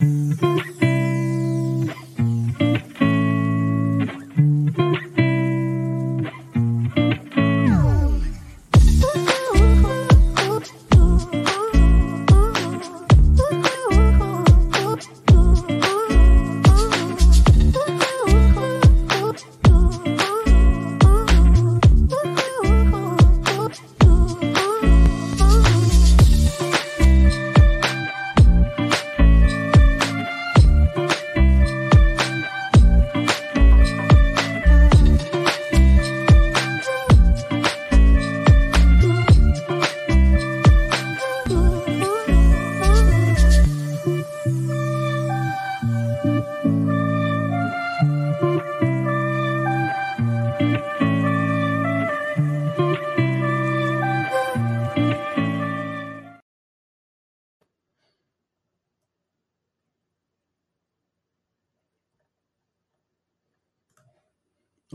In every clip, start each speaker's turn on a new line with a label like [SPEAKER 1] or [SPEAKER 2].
[SPEAKER 1] Música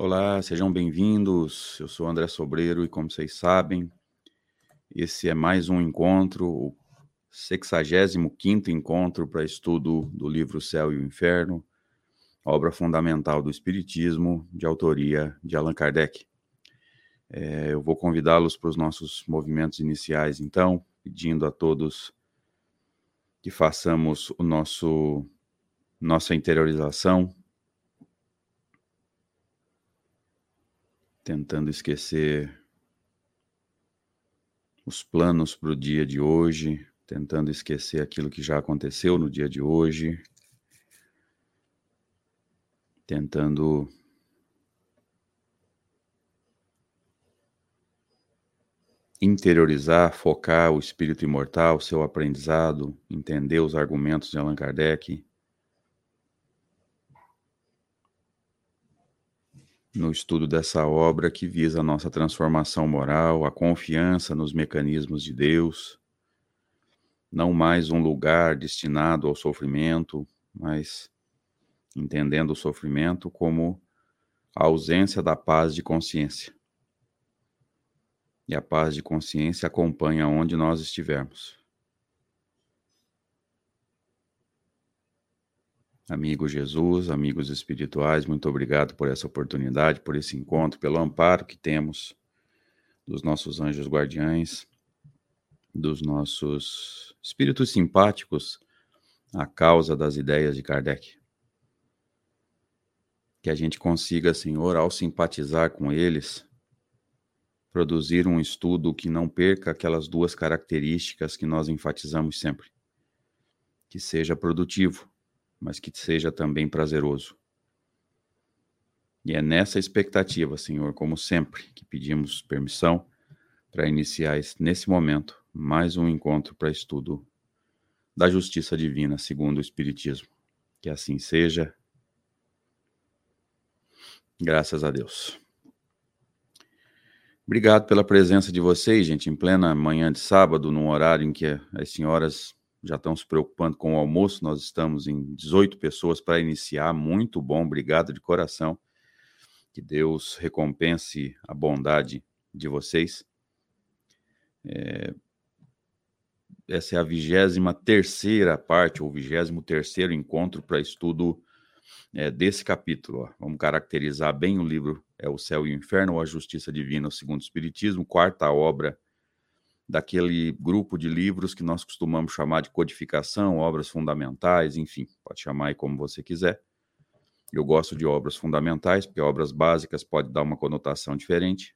[SPEAKER 1] Olá, sejam bem-vindos. Eu sou André Sobreiro e, como vocês sabem, esse é mais um encontro, o 65 encontro para estudo do livro Céu e o Inferno, obra fundamental do Espiritismo, de autoria de Allan Kardec. É, eu vou convidá-los para os nossos movimentos iniciais, então, pedindo a todos que façamos o nosso nossa interiorização tentando esquecer os planos para o dia de hoje, tentando esquecer aquilo que já aconteceu no dia de hoje, tentando interiorizar, focar o espírito imortal, seu aprendizado, entender os argumentos de Allan Kardec no estudo dessa obra que visa a nossa transformação moral, a confiança nos mecanismos de Deus, não mais um lugar destinado ao sofrimento, mas entendendo o sofrimento como a ausência da paz de consciência. E a paz de consciência acompanha onde nós estivermos. Amigo Jesus, amigos espirituais, muito obrigado por essa oportunidade, por esse encontro, pelo amparo que temos dos nossos anjos guardiães, dos nossos espíritos simpáticos à causa das ideias de Kardec. Que a gente consiga, Senhor, ao simpatizar com eles, produzir um estudo que não perca aquelas duas características que nós enfatizamos sempre. Que seja produtivo mas que seja também prazeroso. E é nessa expectativa, Senhor, como sempre, que pedimos permissão para iniciar nesse momento mais um encontro para estudo da justiça divina segundo o Espiritismo. Que assim seja. Graças a Deus. Obrigado pela presença de vocês, gente, em plena manhã de sábado, num horário em que as senhoras já estão se preocupando com o almoço. Nós estamos em 18 pessoas para iniciar. Muito bom, obrigado de coração. Que Deus recompense a bondade de vocês. É... Essa é a vigésima terceira parte, ou vigésimo terceiro encontro para estudo é, desse capítulo. Ó. Vamos caracterizar bem o livro, é O Céu e o Inferno, ou A Justiça Divina, segundo o Espiritismo, quarta obra daquele grupo de livros que nós costumamos chamar de codificação, obras fundamentais, enfim, pode chamar aí como você quiser. Eu gosto de obras fundamentais, porque obras básicas pode dar uma conotação diferente.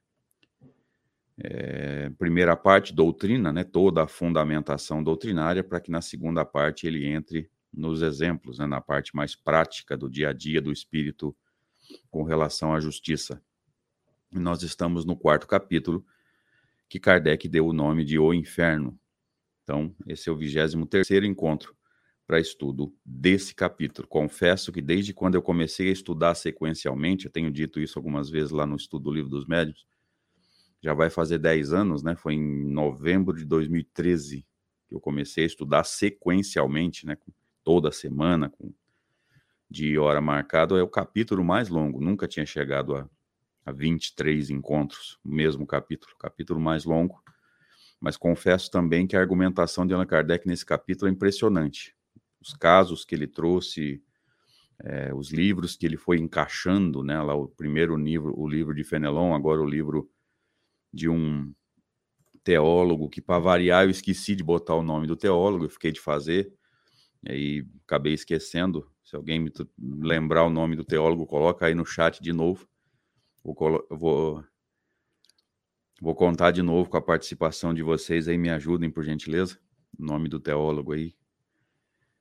[SPEAKER 1] É, primeira parte, doutrina, né, toda a fundamentação doutrinária, para que na segunda parte ele entre nos exemplos, né, na parte mais prática do dia a dia do espírito com relação à justiça. E nós estamos no quarto capítulo, que Kardec deu o nome de O Inferno. Então, esse é o 23 encontro para estudo desse capítulo. Confesso que desde quando eu comecei a estudar sequencialmente, eu tenho dito isso algumas vezes lá no estudo do Livro dos Médiuns, já vai fazer 10 anos, né? Foi em novembro de 2013 que eu comecei a estudar sequencialmente, né? Toda semana, com de hora marcado, é o capítulo mais longo. Nunca tinha chegado a a 23 encontros, o mesmo capítulo, capítulo mais longo, mas confesso também que a argumentação de Allan Kardec nesse capítulo é impressionante. os casos que ele trouxe, é, os livros que ele foi encaixando, né? Lá o primeiro livro, o livro de Fenelon, agora o livro de um teólogo que, para variar, eu esqueci de botar o nome do teólogo, eu fiquei de fazer, e aí acabei esquecendo. Se alguém me lembrar o nome do teólogo, coloca aí no chat de novo. Vou, vou, vou contar de novo com a participação de vocês aí, me ajudem, por gentileza. Nome do teólogo aí.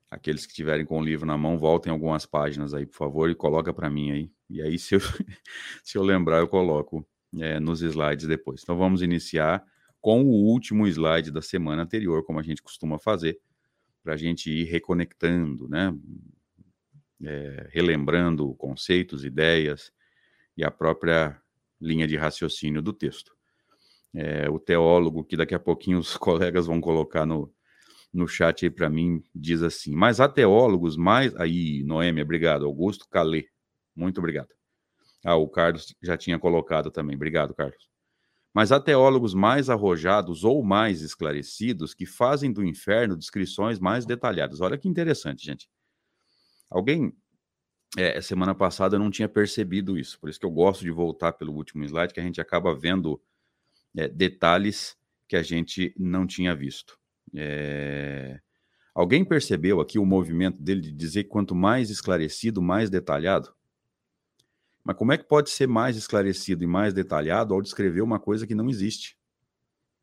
[SPEAKER 1] Aqueles que tiverem com o livro na mão, voltem algumas páginas aí, por favor, e coloca para mim aí. E aí, se eu, se eu lembrar, eu coloco é, nos slides depois. Então, vamos iniciar com o último slide da semana anterior, como a gente costuma fazer, para a gente ir reconectando, né? É, relembrando conceitos, ideias e a própria linha de raciocínio do texto. É, o teólogo, que daqui a pouquinho os colegas vão colocar no, no chat aí para mim, diz assim: Mas há teólogos mais. Aí, Noêmia, obrigado. Augusto Calê, muito obrigado. Ah, o Carlos já tinha colocado também. Obrigado, Carlos. Mas há teólogos mais arrojados ou mais esclarecidos que fazem do inferno descrições mais detalhadas. Olha que interessante, gente. Alguém, é, semana passada, eu não tinha percebido isso, por isso que eu gosto de voltar pelo último slide, que a gente acaba vendo é, detalhes que a gente não tinha visto. É... Alguém percebeu aqui o movimento dele de dizer que quanto mais esclarecido, mais detalhado? Mas como é que pode ser mais esclarecido e mais detalhado ao descrever uma coisa que não existe?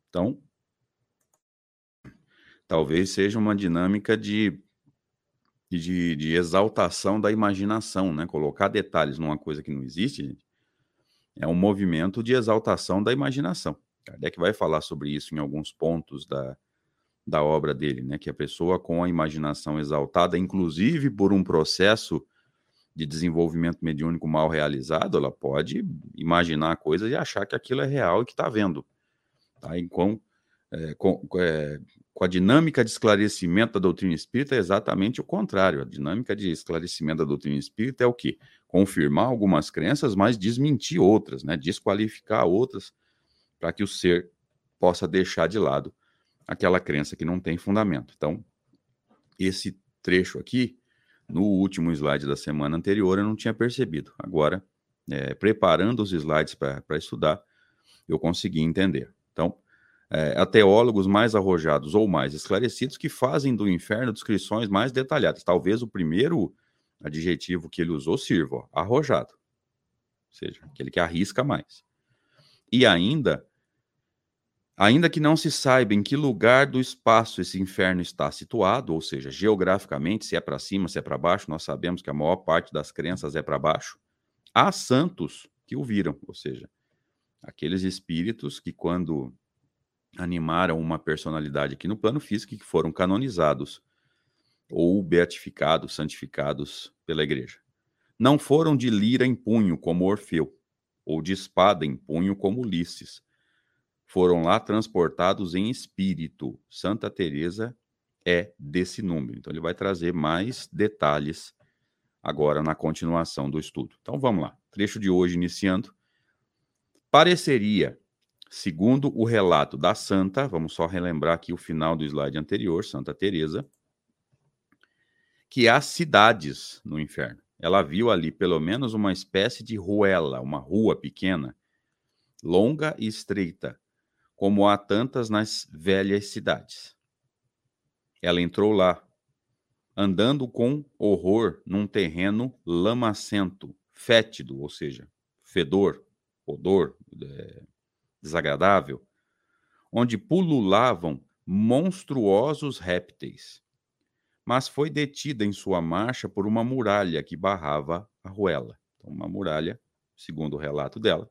[SPEAKER 1] Então, talvez seja uma dinâmica de, de, de exaltação da imaginação, né? Colocar detalhes numa coisa que não existe, gente, é um movimento de exaltação da imaginação. Kardec vai falar sobre isso em alguns pontos da, da obra dele, né? Que a pessoa com a imaginação exaltada, inclusive por um processo de desenvolvimento mediúnico mal realizado, ela pode imaginar coisas e achar que aquilo é real e que está vendo. Tá? E com, é, com, é, com, a dinâmica de esclarecimento da doutrina espírita é exatamente o contrário. A dinâmica de esclarecimento da doutrina espírita é o quê? Confirmar algumas crenças, mas desmentir outras, né? desqualificar outras, para que o ser possa deixar de lado aquela crença que não tem fundamento. Então, esse trecho aqui no último slide da semana anterior eu não tinha percebido. Agora, é, preparando os slides para estudar, eu consegui entender. Então, é, há teólogos mais arrojados ou mais esclarecidos que fazem do inferno descrições mais detalhadas. Talvez o primeiro adjetivo que ele usou sirva, ó, arrojado. Ou seja, aquele que arrisca mais. E ainda Ainda que não se saiba em que lugar do espaço esse inferno está situado, ou seja, geograficamente, se é para cima, se é para baixo, nós sabemos que a maior parte das crenças é para baixo. Há santos que o viram, ou seja, aqueles espíritos que, quando animaram uma personalidade aqui no plano físico, que foram canonizados ou beatificados, santificados pela igreja. Não foram de lira em punho, como Orfeu, ou de espada em punho, como Ulisses foram lá transportados em espírito. Santa Teresa é desse número. Então ele vai trazer mais detalhes agora na continuação do estudo. Então vamos lá. Trecho de hoje iniciando. Pareceria, segundo o relato da santa, vamos só relembrar aqui o final do slide anterior, Santa Teresa, que há cidades no inferno. Ela viu ali pelo menos uma espécie de ruela, uma rua pequena, longa e estreita, como há tantas nas velhas cidades. Ela entrou lá, andando com horror num terreno lamacento, fétido, ou seja, fedor, odor é, desagradável, onde pululavam monstruosos répteis. Mas foi detida em sua marcha por uma muralha que barrava a ruela. Então, uma muralha, segundo o relato dela,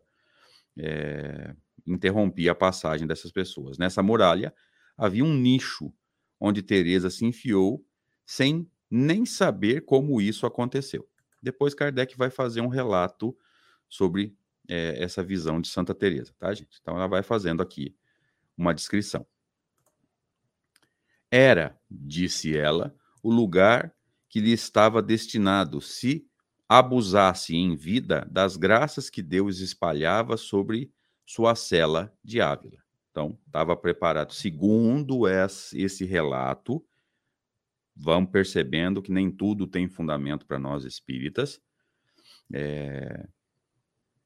[SPEAKER 1] é, interrompia a passagem dessas pessoas. Nessa muralha havia um nicho onde Teresa se enfiou sem nem saber como isso aconteceu. Depois Kardec vai fazer um relato sobre é, essa visão de Santa Teresa, tá, gente? Então ela vai fazendo aqui uma descrição. Era, disse ela, o lugar que lhe estava destinado se abusasse em vida das graças que Deus espalhava sobre sua cela de Ávila. Então, estava preparado, segundo esse relato, vamos percebendo que nem tudo tem fundamento para nós espíritas. É...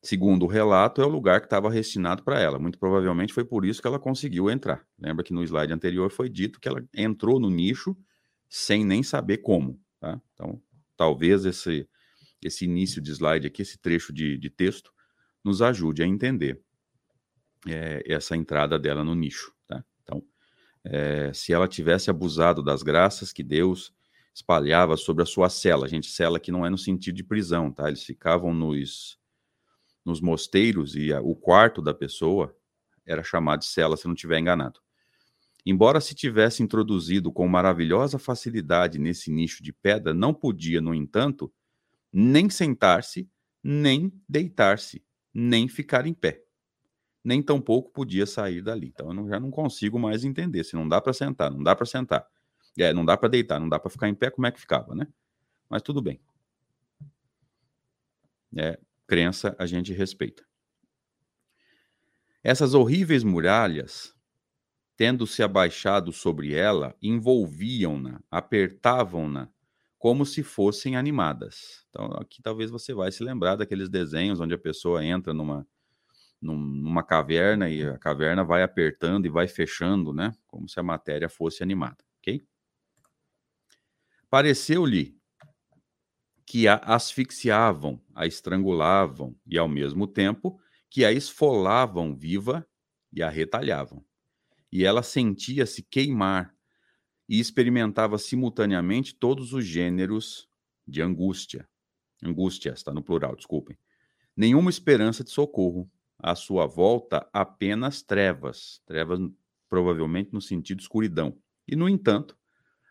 [SPEAKER 1] Segundo o relato, é o lugar que estava destinado para ela. Muito provavelmente foi por isso que ela conseguiu entrar. Lembra que no slide anterior foi dito que ela entrou no nicho sem nem saber como. Tá? Então, talvez esse, esse início de slide aqui, esse trecho de, de texto, nos ajude a entender é, essa entrada dela no nicho. Tá? Então, é, se ela tivesse abusado das graças que Deus espalhava sobre a sua cela, gente, cela que não é no sentido de prisão, tá? Eles ficavam nos, nos mosteiros e a, o quarto da pessoa era chamado de cela, se não estiver enganado. Embora se tivesse introduzido com maravilhosa facilidade nesse nicho de pedra, não podia, no entanto, nem sentar-se, nem deitar-se, nem ficar em pé. Nem tampouco podia sair dali. Então eu não, já não consigo mais entender. Se não dá para sentar, não dá para sentar. É, não dá para deitar, não dá para ficar em pé, como é que ficava, né? Mas tudo bem. É, crença a gente respeita. Essas horríveis muralhas tendo-se abaixado sobre ela, envolviam-na, apertavam-na, como se fossem animadas. Então, aqui talvez você vai se lembrar daqueles desenhos onde a pessoa entra numa, numa caverna e a caverna vai apertando e vai fechando, né? Como se a matéria fosse animada, ok? Pareceu-lhe que a asfixiavam, a estrangulavam e, ao mesmo tempo, que a esfolavam viva e a retalhavam e ela sentia-se queimar e experimentava simultaneamente todos os gêneros de angústia. Angústia, está no plural, desculpem. Nenhuma esperança de socorro. À sua volta, apenas trevas. Trevas, provavelmente, no sentido escuridão. E, no entanto,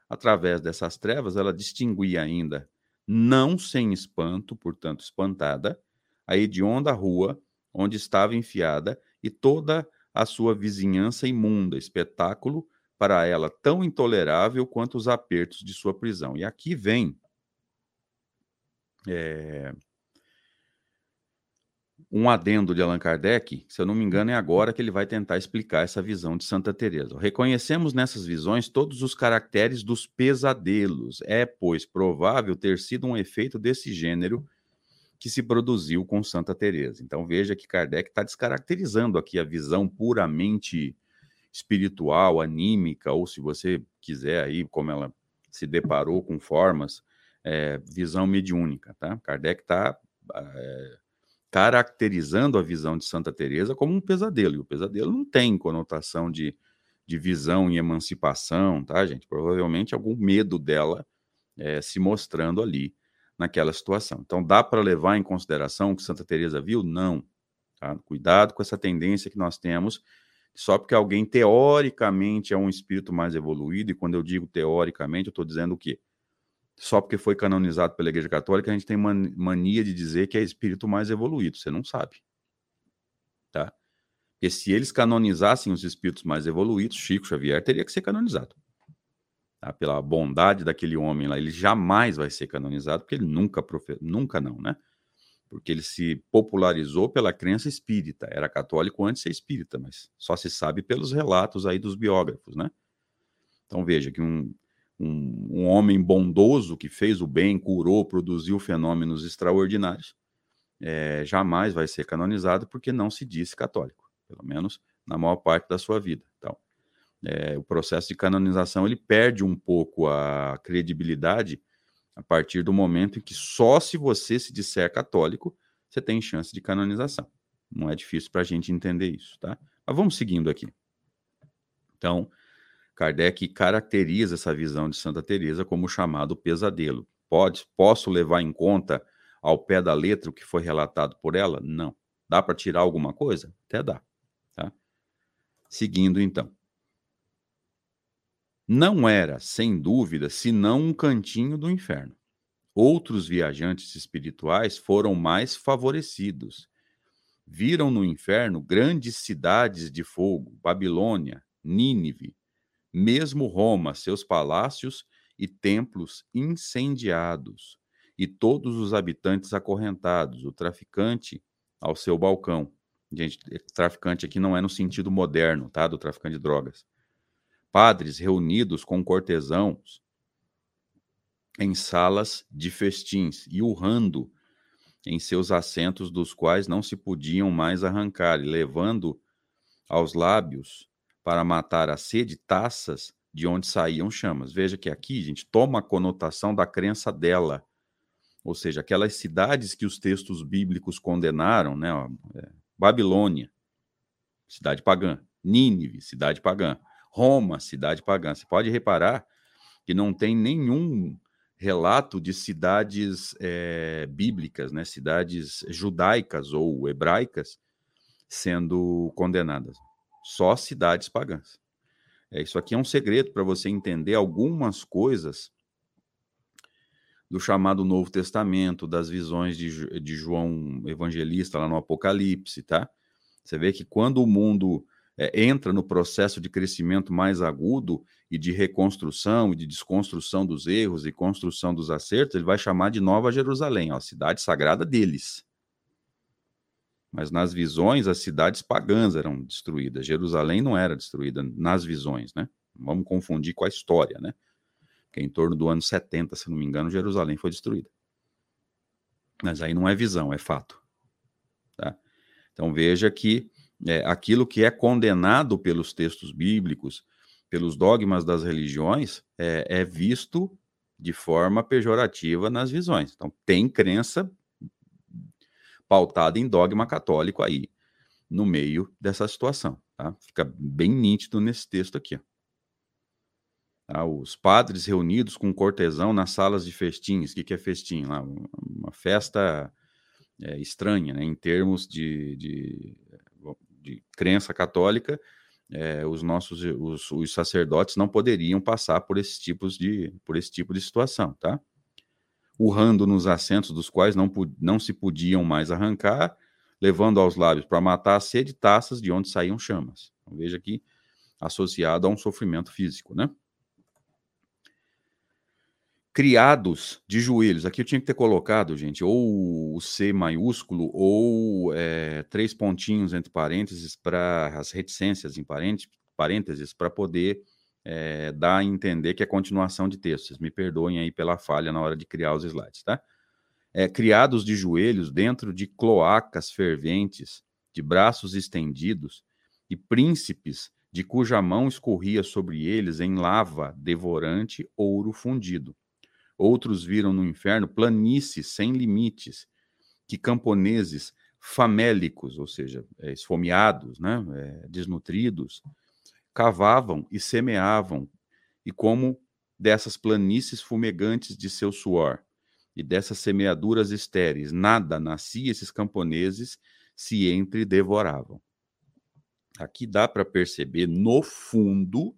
[SPEAKER 1] através dessas trevas, ela distinguia ainda, não sem espanto, portanto espantada, a hedionda rua onde estava enfiada e toda a sua vizinhança imunda, espetáculo para ela tão intolerável quanto os apertos de sua prisão. E aqui vem é, um adendo de Allan Kardec, se eu não me engano, é agora que ele vai tentar explicar essa visão de Santa Teresa. Reconhecemos nessas visões todos os caracteres dos pesadelos. É, pois, provável ter sido um efeito desse gênero que se produziu com Santa Teresa. Então veja que Kardec está descaracterizando aqui a visão puramente espiritual, anímica, ou se você quiser aí, como ela se deparou com formas, é, visão mediúnica, tá? Kardec está é, caracterizando a visão de Santa Teresa como um pesadelo, e o pesadelo não tem conotação de, de visão e emancipação, tá, gente? Provavelmente algum medo dela é, se mostrando ali naquela situação. Então, dá para levar em consideração o que Santa Teresa viu? Não. Tá? Cuidado com essa tendência que nós temos, só porque alguém teoricamente é um espírito mais evoluído, e quando eu digo teoricamente, eu estou dizendo o quê? Só porque foi canonizado pela Igreja Católica, a gente tem mania de dizer que é espírito mais evoluído. Você não sabe. Tá? Porque se eles canonizassem os espíritos mais evoluídos, Chico Xavier teria que ser canonizado tá? pela bondade daquele homem lá, ele jamais vai ser canonizado, porque ele nunca, profe... nunca não, né? Porque ele se popularizou pela crença espírita. Era católico antes de ser espírita, mas só se sabe pelos relatos aí dos biógrafos, né? Então veja que um, um, um homem bondoso que fez o bem, curou, produziu fenômenos extraordinários, é, jamais vai ser canonizado porque não se disse católico, pelo menos na maior parte da sua vida. Então, é, o processo de canonização ele perde um pouco a credibilidade a partir do momento em que só se você se disser católico você tem chance de canonização. Não é difícil para a gente entender isso, tá? Mas vamos seguindo aqui. Então, Kardec caracteriza essa visão de Santa Teresa como chamado pesadelo. Pode, posso levar em conta ao pé da letra o que foi relatado por ela? Não. Dá para tirar alguma coisa? Até dá. Tá? Seguindo então não era, sem dúvida, senão um cantinho do inferno. Outros viajantes espirituais foram mais favorecidos. Viram no inferno grandes cidades de fogo, Babilônia, Nínive, mesmo Roma, seus palácios e templos incendiados, e todos os habitantes acorrentados, o traficante ao seu balcão. Gente, traficante aqui não é no sentido moderno, tá? Do traficante de drogas padres reunidos com cortesãos, em salas de festins e urrando em seus assentos, dos quais não se podiam mais arrancar, e levando aos lábios para matar a sede taças de onde saíam chamas. Veja que aqui, gente, toma a conotação da crença dela, ou seja, aquelas cidades que os textos bíblicos condenaram, né? É, Babilônia, cidade pagã, Nínive, cidade pagã, Roma, cidade pagã. Você pode reparar que não tem nenhum relato de cidades é, bíblicas, né, cidades judaicas ou hebraicas sendo condenadas. Só cidades pagãs. É, isso aqui é um segredo para você entender algumas coisas do chamado Novo Testamento, das visões de, de João Evangelista lá no Apocalipse, tá? Você vê que quando o mundo é, entra no processo de crescimento mais agudo e de reconstrução e de desconstrução dos erros e construção dos acertos, ele vai chamar de Nova Jerusalém, ó, a cidade sagrada deles. Mas nas visões, as cidades pagãs eram destruídas. Jerusalém não era destruída nas visões, né? Vamos confundir com a história, né? Que em torno do ano 70, se não me engano, Jerusalém foi destruída. Mas aí não é visão, é fato. Tá? Então veja que é, aquilo que é condenado pelos textos bíblicos, pelos dogmas das religiões, é, é visto de forma pejorativa nas visões. Então, tem crença pautada em dogma católico aí, no meio dessa situação. Tá? Fica bem nítido nesse texto aqui. Tá? Os padres reunidos com cortesão nas salas de festins. O que, que é festim? Lá, uma festa é, estranha, né? em termos de, de de crença católica, é, os nossos os, os, sacerdotes não poderiam passar por esse, tipos de, por esse tipo de situação, tá? Urrando nos assentos dos quais não, não se podiam mais arrancar, levando aos lábios para matar a sede taças de onde saíam chamas. Então, veja aqui, associado a um sofrimento físico, né? criados de joelhos. Aqui eu tinha que ter colocado, gente, ou o C maiúsculo ou é, três pontinhos entre parênteses para as reticências em parênteses para poder é, dar a entender que é continuação de textos. Me perdoem aí pela falha na hora de criar os slides, tá? É, criados de joelhos dentro de cloacas ferventes, de braços estendidos e príncipes de cuja mão escorria sobre eles em lava devorante ouro fundido Outros viram no inferno planícies sem limites, que camponeses famélicos, ou seja, é, esfomeados, né, é, desnutridos, cavavam e semeavam, e como dessas planícies fumegantes de seu suor e dessas semeaduras estéreis, nada nascia, esses camponeses se entre devoravam. Aqui dá para perceber, no fundo,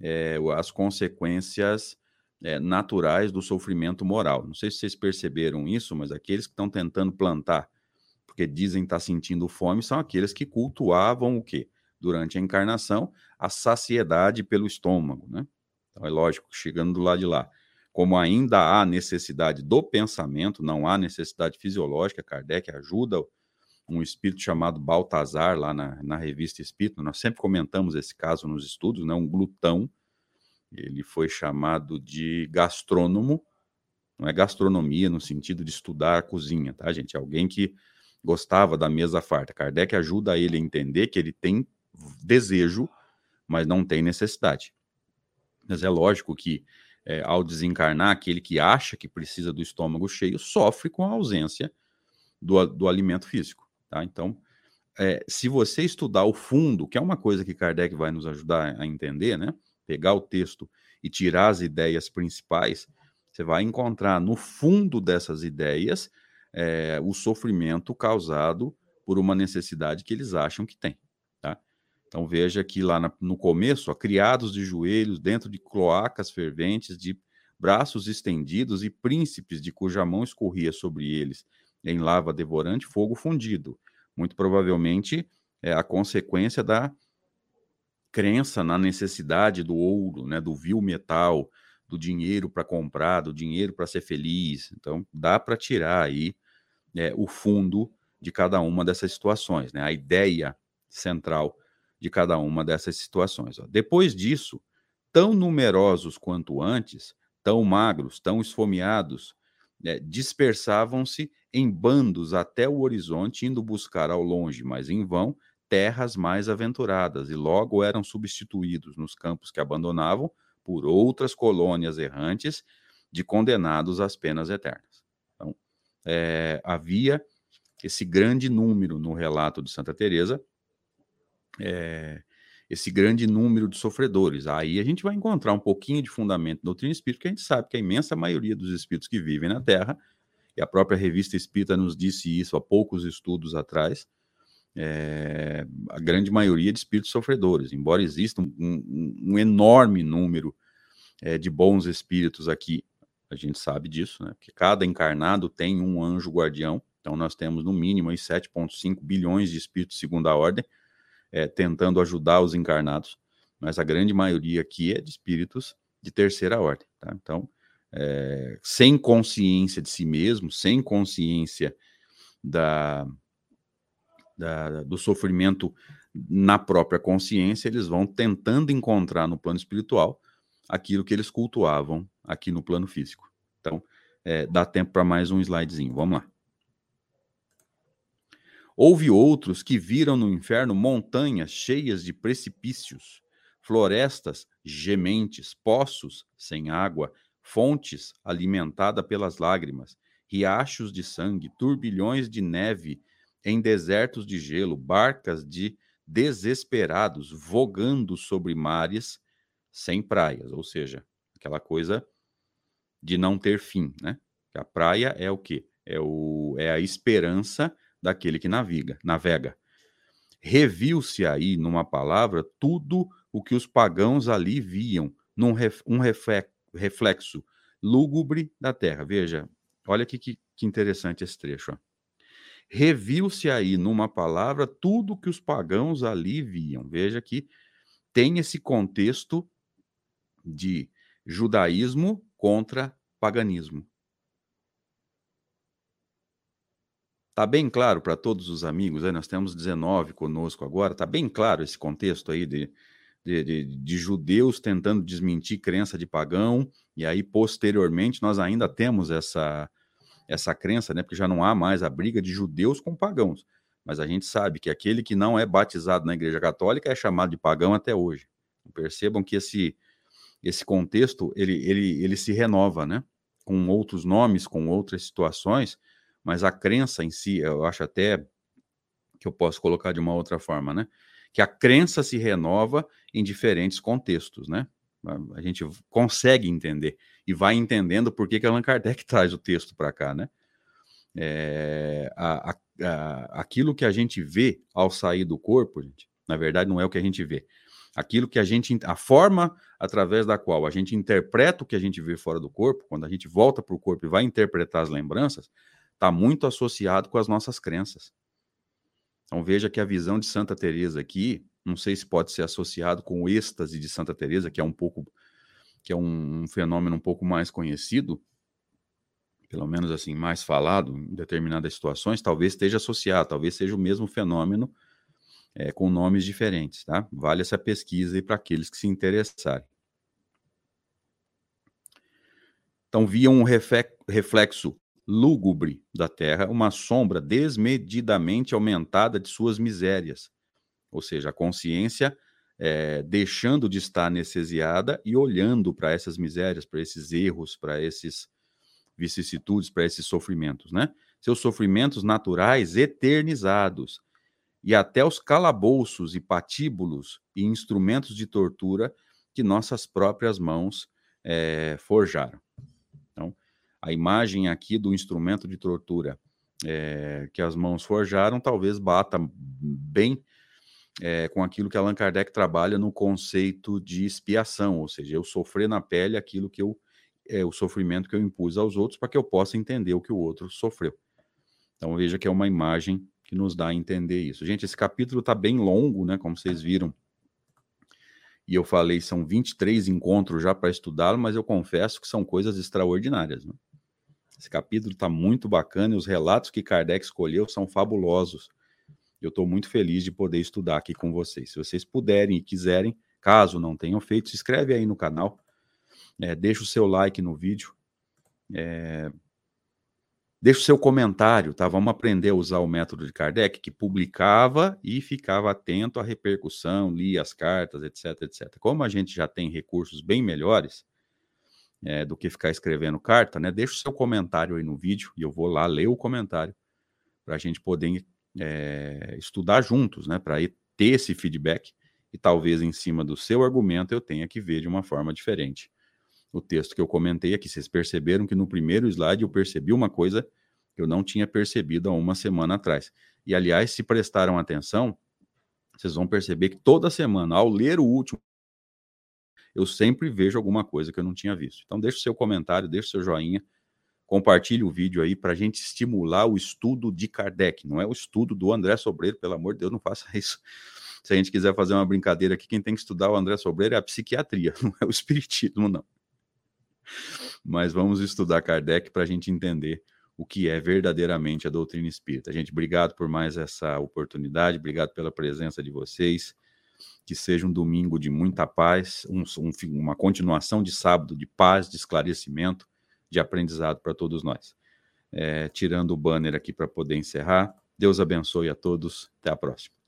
[SPEAKER 1] é, as consequências é, naturais do sofrimento moral. Não sei se vocês perceberam isso, mas aqueles que estão tentando plantar, porque dizem estar tá sentindo fome, são aqueles que cultuavam o quê? Durante a encarnação, a saciedade pelo estômago, né? Então é lógico, chegando do lado de lá, como ainda há necessidade do pensamento, não há necessidade fisiológica, Kardec ajuda um espírito chamado Baltazar, lá na, na revista Espírito, nós sempre comentamos esse caso nos estudos, né? um glutão, ele foi chamado de gastrônomo, não é gastronomia no sentido de estudar a cozinha, tá, gente? Alguém que gostava da mesa farta. Kardec ajuda ele a entender que ele tem desejo, mas não tem necessidade. Mas é lógico que é, ao desencarnar, aquele que acha que precisa do estômago cheio sofre com a ausência do, do alimento físico, tá? Então, é, se você estudar o fundo, que é uma coisa que Kardec vai nos ajudar a entender, né? pegar o texto e tirar as ideias principais, você vai encontrar no fundo dessas ideias é, o sofrimento causado por uma necessidade que eles acham que tem. Então veja que lá na, no começo, ó, criados de joelhos dentro de cloacas ferventes, de braços estendidos e príncipes de cuja mão escorria sobre eles em lava devorante fogo fundido. Muito provavelmente é a consequência da crença na necessidade do ouro, né, do vil metal, do dinheiro para comprar, do dinheiro para ser feliz. Então, dá para tirar aí é, o fundo de cada uma dessas situações, né, a ideia central de cada uma dessas situações. Ó. Depois disso, tão numerosos quanto antes, tão magros, tão esfomeados, é, dispersavam-se em bandos até o horizonte, indo buscar ao longe, mas em vão, terras mais aventuradas, e logo eram substituídos nos campos que abandonavam por outras colônias errantes de condenados às penas eternas. Então, é, havia esse grande número no relato de Santa Teresa, é, esse grande número de sofredores. Aí a gente vai encontrar um pouquinho de fundamento da doutrina espírita, porque a gente sabe que a imensa maioria dos espíritos que vivem na Terra, e a própria revista espírita nos disse isso há poucos estudos atrás, é, a grande maioria de espíritos sofredores, embora exista um, um, um enorme número é, de bons espíritos aqui, a gente sabe disso, né? Que cada encarnado tem um anjo guardião, então nós temos no mínimo 7,5 bilhões de espíritos segunda ordem, é, tentando ajudar os encarnados, mas a grande maioria aqui é de espíritos de terceira ordem. Tá? Então, é, sem consciência de si mesmo, sem consciência da, da, do sofrimento na própria consciência, eles vão tentando encontrar no plano espiritual aquilo que eles cultuavam aqui no plano físico. Então, é, dá tempo para mais um slidezinho. Vamos lá. Houve outros que viram no inferno montanhas cheias de precipícios, florestas gementes, poços sem água, fontes alimentada pelas lágrimas, riachos de sangue, turbilhões de neve em desertos de gelo, barcas de desesperados vogando sobre mares sem praias, ou seja, aquela coisa de não ter fim, né? A praia é o quê? É, o, é a esperança daquele que naviga, navega. Reviu-se aí, numa palavra, tudo o que os pagãos ali viam, num ref, um reflexo lúgubre da terra. Veja, olha que, que, que interessante esse trecho. Reviu-se aí, numa palavra, tudo o que os pagãos ali viam. Veja que tem esse contexto de judaísmo contra paganismo. Tá bem claro para todos os amigos, aí nós temos 19 conosco agora, tá bem claro esse contexto aí de, de, de, de, judeus tentando desmentir crença de pagão, e aí posteriormente nós ainda temos essa, essa crença, né? Porque já não há mais a briga de judeus com pagãos. Mas a gente sabe que aquele que não é batizado na Igreja Católica é chamado de pagão até hoje. Percebam que esse, esse contexto ele, ele, ele se renova, né? Com outros nomes, com outras situações, mas a crença em si, eu acho até que eu posso colocar de uma outra forma, né? Que a crença se renova em diferentes contextos, né? A gente consegue entender e vai entendendo por que, que Allan Kardec traz o texto para cá, né? É, a, a, a, aquilo que a gente vê ao sair do corpo, gente, na verdade não é o que a gente vê. Aquilo que a gente, a forma através da qual a gente interpreta o que a gente vê fora do corpo, quando a gente volta para o corpo e vai interpretar as lembranças, está muito associado com as nossas crenças. Então veja que a visão de Santa Teresa aqui, não sei se pode ser associado com o êxtase de Santa Teresa, que é um pouco que é um, um fenômeno um pouco mais conhecido, pelo menos assim, mais falado em determinadas situações, talvez esteja associado, talvez seja o mesmo fenômeno é, com nomes diferentes, tá? Vale essa pesquisa aí para aqueles que se interessarem. Então, via um reflexo lúgubre da terra, uma sombra desmedidamente aumentada de suas misérias. Ou seja, a consciência é, deixando de estar anestesiada e olhando para essas misérias, para esses erros, para esses vicissitudes, para esses sofrimentos, né? Seus sofrimentos naturais eternizados e até os calabouços e patíbulos e instrumentos de tortura que nossas próprias mãos é, forjaram a imagem aqui do instrumento de tortura é, que as mãos forjaram talvez bata bem é, com aquilo que Allan Kardec trabalha no conceito de expiação, ou seja, eu sofrer na pele aquilo que eu é, o sofrimento que eu impus aos outros para que eu possa entender o que o outro sofreu. Então veja que é uma imagem que nos dá a entender isso. Gente, esse capítulo está bem longo, né? Como vocês viram. E eu falei, são 23 encontros já para estudá-lo, mas eu confesso que são coisas extraordinárias. Né? Esse capítulo está muito bacana e os relatos que Kardec escolheu são fabulosos. Eu estou muito feliz de poder estudar aqui com vocês. Se vocês puderem e quiserem, caso não tenham feito, se inscreve aí no canal. É, deixa o seu like no vídeo. É, deixa o seu comentário, tá? Vamos aprender a usar o método de Kardec, que publicava e ficava atento à repercussão, lia as cartas, etc, etc. Como a gente já tem recursos bem melhores é, do que ficar escrevendo carta, né? Deixa o seu comentário aí no vídeo e eu vou lá ler o comentário para a gente poder é, estudar juntos, né? Para ter esse feedback e talvez em cima do seu argumento eu tenha que ver de uma forma diferente. O texto que eu comentei aqui, vocês perceberam que no primeiro slide eu percebi uma coisa que eu não tinha percebido há uma semana atrás. E aliás, se prestaram atenção, vocês vão perceber que toda semana, ao ler o último, eu sempre vejo alguma coisa que eu não tinha visto. Então, deixe o seu comentário, deixe o seu joinha, compartilhe o vídeo aí para a gente estimular o estudo de Kardec, não é o estudo do André Sobreiro, pelo amor de Deus, não faça isso. Se a gente quiser fazer uma brincadeira aqui, quem tem que estudar o André Sobreiro é a psiquiatria, não é o espiritismo, não. Mas vamos estudar Kardec para a gente entender o que é verdadeiramente a doutrina espírita. Gente, obrigado por mais essa oportunidade, obrigado pela presença de vocês. Que seja um domingo de muita paz, um, um, uma continuação de sábado de paz, de esclarecimento, de aprendizado para todos nós. É, tirando o banner aqui para poder encerrar. Deus abençoe a todos. Até a próxima.